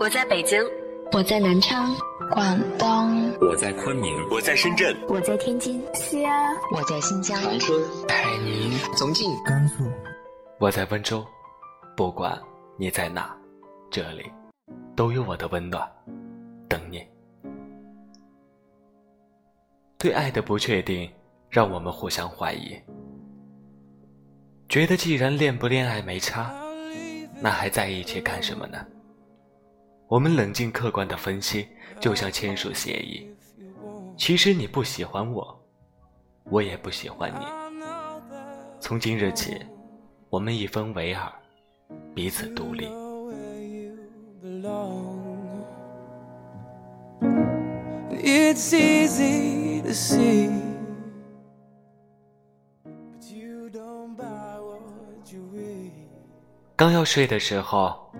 我在北京，我在南昌，广东，我在昆明，我在深圳，我在天津，西安，我在新疆，长春，海宁，重庆，甘肃，我在温州。不管你在哪，这里都有我的温暖。等你。对爱的不确定，让我们互相怀疑，觉得既然恋不恋爱没差，那还在一起干什么呢？我们冷静客观的分析，就像签署协议。其实你不喜欢我，我也不喜欢你。从今日起，我们一分为二，彼此独立。刚要睡的时候。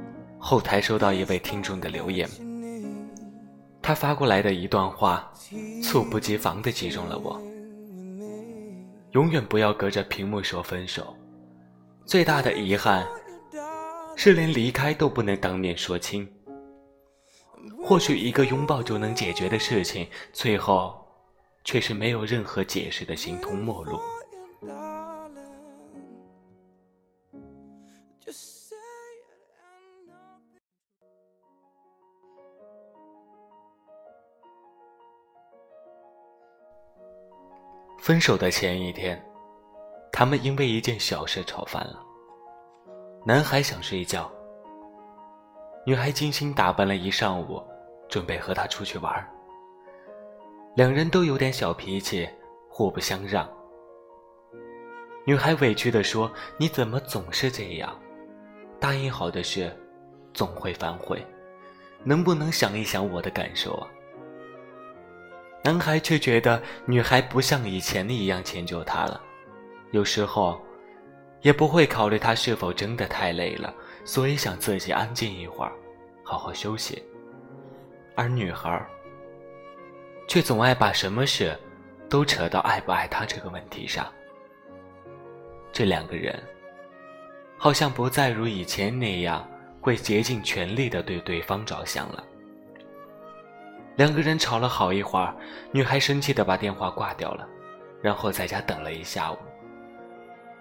后台收到一位听众的留言，他发过来的一段话，猝不及防地击中了我。永远不要隔着屏幕说分手，最大的遗憾是连离开都不能当面说清。或许一个拥抱就能解决的事情，最后却是没有任何解释的形同陌路。分手的前一天，他们因为一件小事吵翻了。男孩想睡觉，女孩精心打扮了一上午，准备和他出去玩。两人都有点小脾气，互不相让。女孩委屈地说：“你怎么总是这样？答应好的事，总会反悔，能不能想一想我的感受啊？”男孩却觉得女孩不像以前一样迁就他了，有时候也不会考虑他是否真的太累了，所以想自己安静一会儿，好好休息。而女孩却总爱把什么事都扯到爱不爱他这个问题上。这两个人好像不再如以前那样会竭尽全力的对对方着想了。两个人吵了好一会儿，女孩生气的把电话挂掉了，然后在家等了一下午，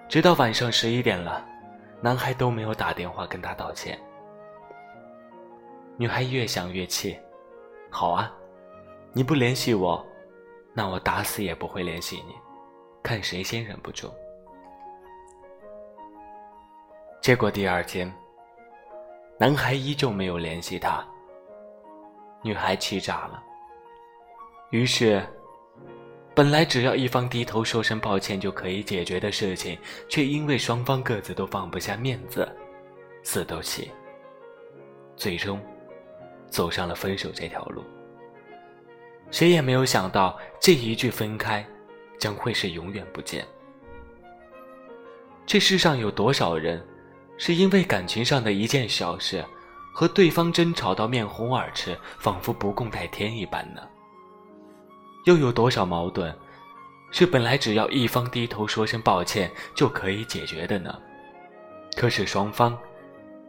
直到晚上十一点了，男孩都没有打电话跟她道歉。女孩越想越气，好啊，你不联系我，那我打死也不会联系你，看谁先忍不住。结果第二天，男孩依旧没有联系她。女孩气炸了，于是，本来只要一方低头说声抱歉就可以解决的事情，却因为双方各自都放不下面子，死斗气，最终走上了分手这条路。谁也没有想到，这一句分开，将会是永远不见。这世上有多少人，是因为感情上的一件小事？和对方争吵到面红耳赤，仿佛不共戴天一般呢？又有多少矛盾，是本来只要一方低头说声抱歉就可以解决的呢？可是双方，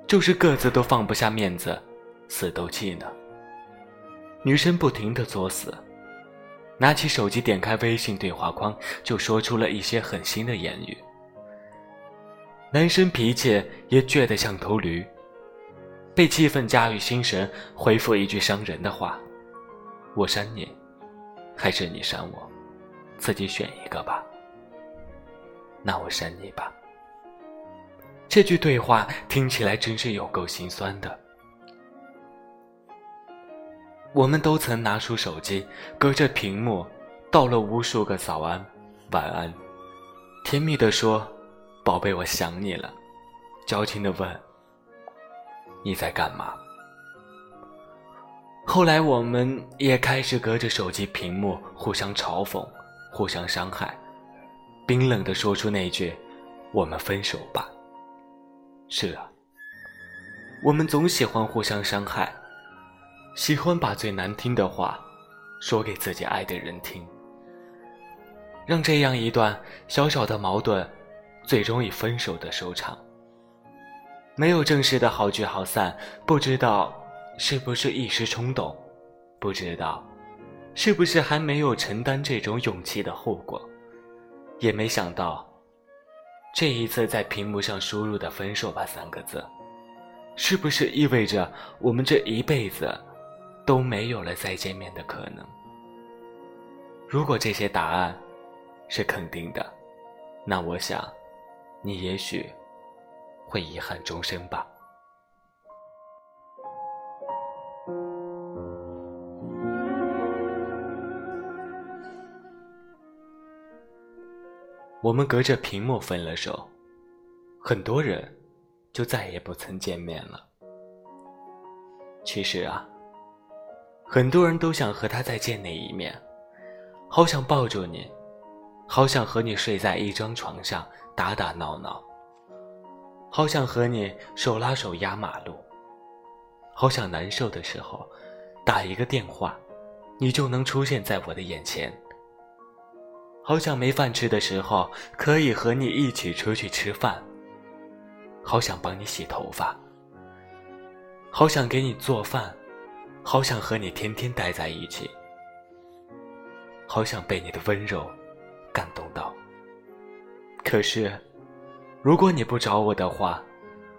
就是各自都放不下面子，死斗气呢？女生不停的作死，拿起手机点开微信对话框，就说出了一些狠心的言语。男生脾气也倔得像头驴。被气愤驾驭心神，回复一句伤人的话：“我删你，还是你删我，自己选一个吧。”那我删你吧。这句对话听起来真是有够心酸的。我们都曾拿出手机，隔着屏幕道了无数个早安、晚安，甜蜜的说：“宝贝，我想你了。”矫情的问。你在干嘛？后来我们也开始隔着手机屏幕互相嘲讽、互相伤害，冰冷的说出那句“我们分手吧”。是啊，我们总喜欢互相伤害，喜欢把最难听的话说给自己爱的人听，让这样一段小小的矛盾最终以分手的收场。没有正式的好聚好散，不知道是不是一时冲动？不知道，是不是还没有承担这种勇气的后果？也没想到，这一次在屏幕上输入的“分手吧”三个字，是不是意味着我们这一辈子都没有了再见面的可能？如果这些答案是肯定的，那我想，你也许会遗憾终生吧。我们隔着屏幕分了手，很多人就再也不曾见面了。其实啊，很多人都想和他再见那一面，好想抱住你，好想和你睡在一张床上打打闹闹，好想和你手拉手压马路，好想难受的时候打一个电话，你就能出现在我的眼前。好想没饭吃的时候可以和你一起出去吃饭。好想帮你洗头发。好想给你做饭，好想和你天天待在一起。好想被你的温柔感动到。可是，如果你不找我的话，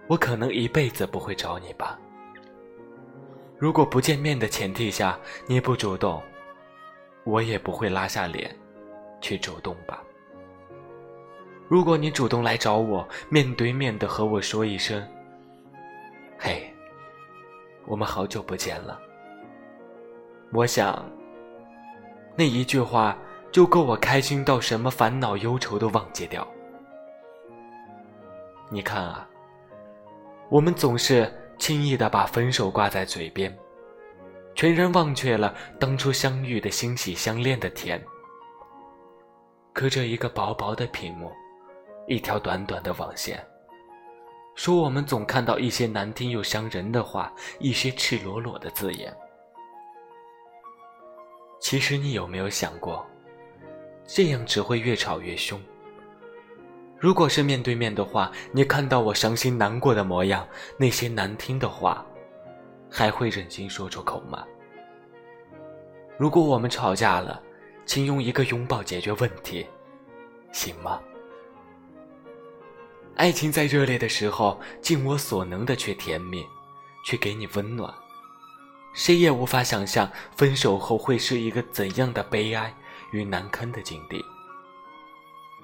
我可能一辈子不会找你吧。如果不见面的前提下你不主动，我也不会拉下脸。去主动吧。如果你主动来找我，面对面的和我说一声：“嘿，我们好久不见了。”我想，那一句话就够我开心到什么烦恼忧愁都忘记掉。你看啊，我们总是轻易的把分手挂在嘴边，全然忘却了当初相遇的欣喜相恋的甜。隔着一个薄薄的屏幕，一条短短的网线，说我们总看到一些难听又伤人的话，一些赤裸裸的字眼。其实你有没有想过，这样只会越吵越凶。如果是面对面的话，你看到我伤心难过的模样，那些难听的话，还会忍心说出口吗？如果我们吵架了，请用一个拥抱解决问题，行吗？爱情在热烈的时候，尽我所能的去甜蜜，去给你温暖。谁也无法想象分手后会是一个怎样的悲哀与难堪的境地。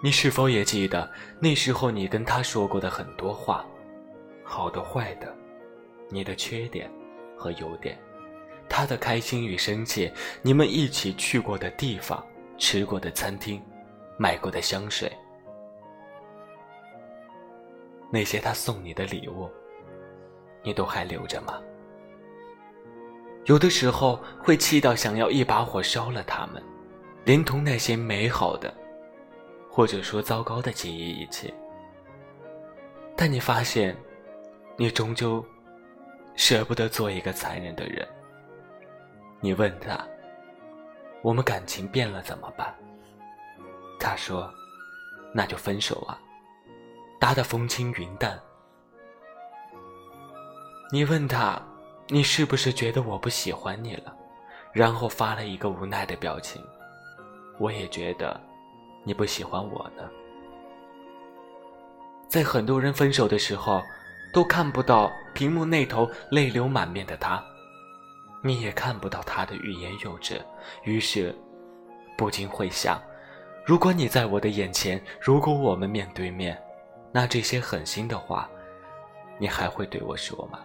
你是否也记得那时候你跟他说过的很多话，好的坏的，你的缺点和优点？他的开心与生气，你们一起去过的地方，吃过的餐厅，买过的香水，那些他送你的礼物，你都还留着吗？有的时候会气到想要一把火烧了他们，连同那些美好的，或者说糟糕的记忆一起。但你发现，你终究舍不得做一个残忍的人。你问他：“我们感情变了怎么办？”他说：“那就分手啊，答得风轻云淡。”你问他：“你是不是觉得我不喜欢你了？”然后发了一个无奈的表情。我也觉得你不喜欢我呢。在很多人分手的时候，都看不到屏幕那头泪流满面的他。你也看不到他的欲言又止，于是不禁会想：如果你在我的眼前，如果我们面对面，那这些狠心的话，你还会对我说吗？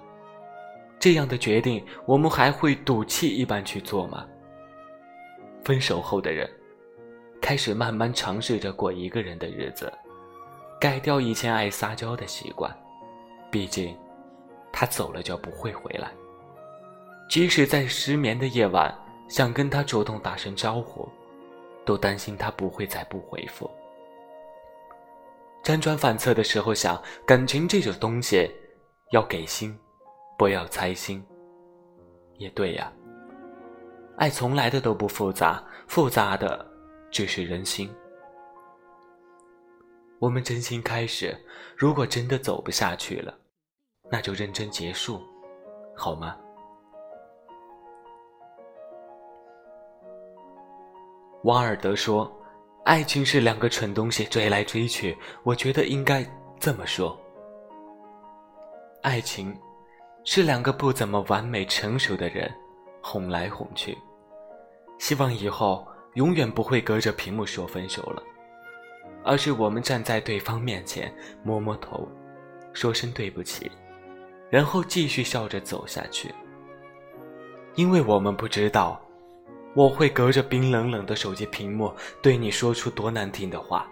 这样的决定，我们还会赌气一般去做吗？分手后的人，开始慢慢尝试着过一个人的日子，改掉以前爱撒娇的习惯，毕竟他走了就不会回来。即使在失眠的夜晚，想跟他主动打声招呼，都担心他不会再不回复。辗转反侧的时候想，感情这种东西，要给心，不要猜心。也对呀，爱从来的都不复杂，复杂的这是人心。我们真心开始如果真的走不下去了那就认真结束好吗？王尔德说爱情是两个蠢东西追来追去我觉得应该这么说。爱情是两个不怎么完美成熟的人哄来哄去。希望以后永远不会隔着屏幕说分手了，而是我们站在对方面前摸摸头，说声对不起，然后继续笑着走下去。因为我们不知道。我会隔着冰冷冷的手机屏幕对你说出多难听的话，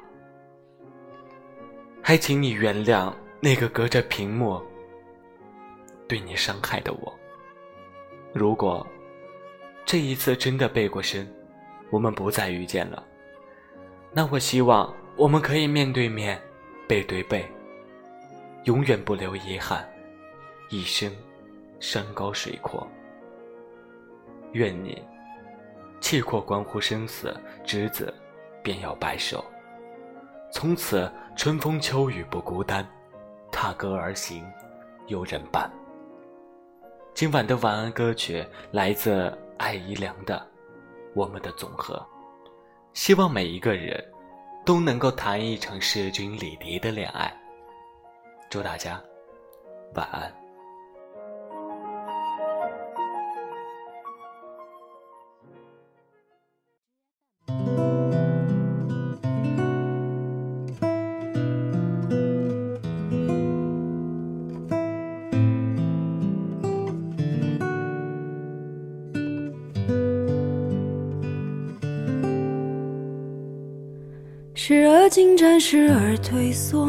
还请你原谅那个隔着屏幕对你伤害的我。如果这一次真的背过身，我们不再遇见了，那我希望我们可以面对面，背对背，永远不留遗憾，一生山高水阔。愿你。气阔关乎生死，执子便要白首。从此春风秋雨不孤单，踏歌而行有人伴。今晚的晚安歌曲来自艾怡良的《我们的总和》，希望每一个人都能够谈一场势均力敌的恋爱。祝大家晚安。时而进展，时而退缩，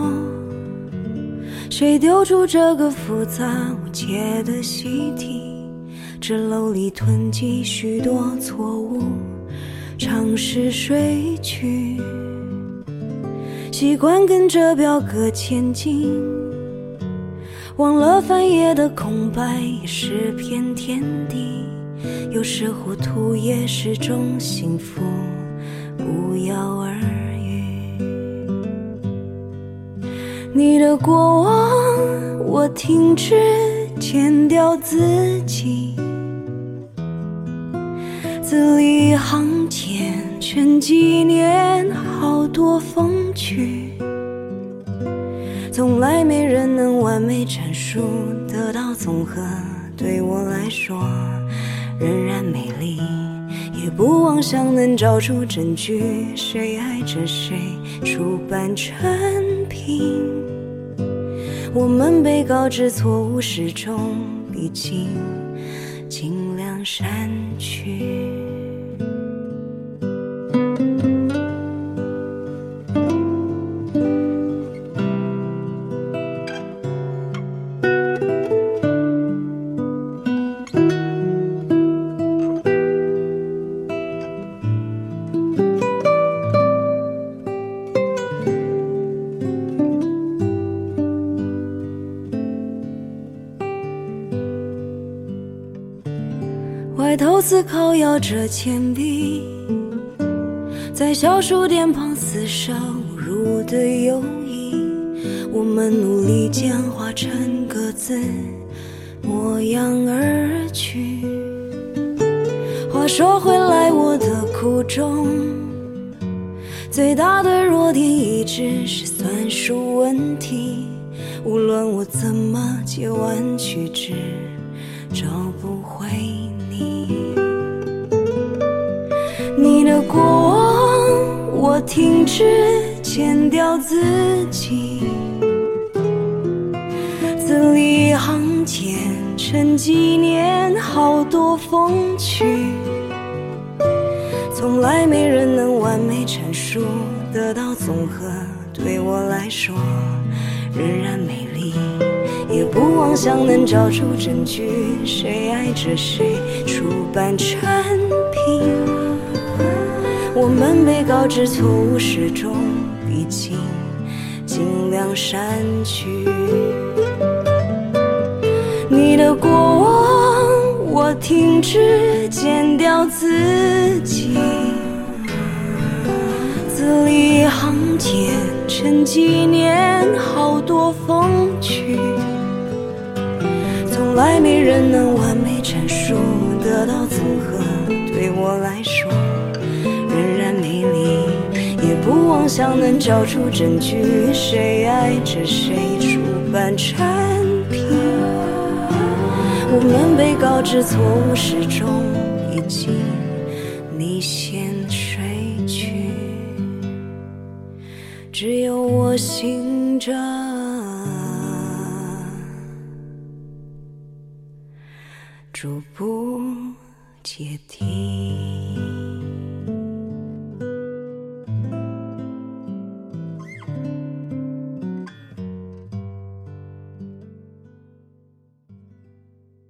谁丢出这个复杂无解的习题？纸篓里囤积许多错误，尝试睡去，习惯跟着表格前进，忘了翻页的空白也是片天地，有时糊涂也是种幸福，不药而你的过往，我停止剪掉自己，字里行间全纪念好多风趣，从来没人能完美阐述得到总和，对我来说仍然美丽，也不妄想能找出证据，谁爱着谁，出版成品。我们被告知错误始终必经，尽量删去。思考，摇着铅笔，在小数点旁厮杀侮辱的友谊。我们努力简化成各自模样而去。话说回来，我的苦衷，最大的弱点一直是算术问题。无论我怎么借弯曲直，找不停止剪掉自己，字里行间成几年好多风趣，从来没人能完美阐述得到综合，对我来说仍然美丽，也不妄想能找出证据，谁爱着谁，出版成品。我们被告知错误始终必经，尽量删去你的过往。我停止剪掉自己，字里行间成纪念好多风趣，从来没人能完美阐述得到综合，对我来说。不妄。想能找出证据，谁爱着谁出版产品。我们被告知错误始终已经你先睡去，只有我醒着，逐步解题。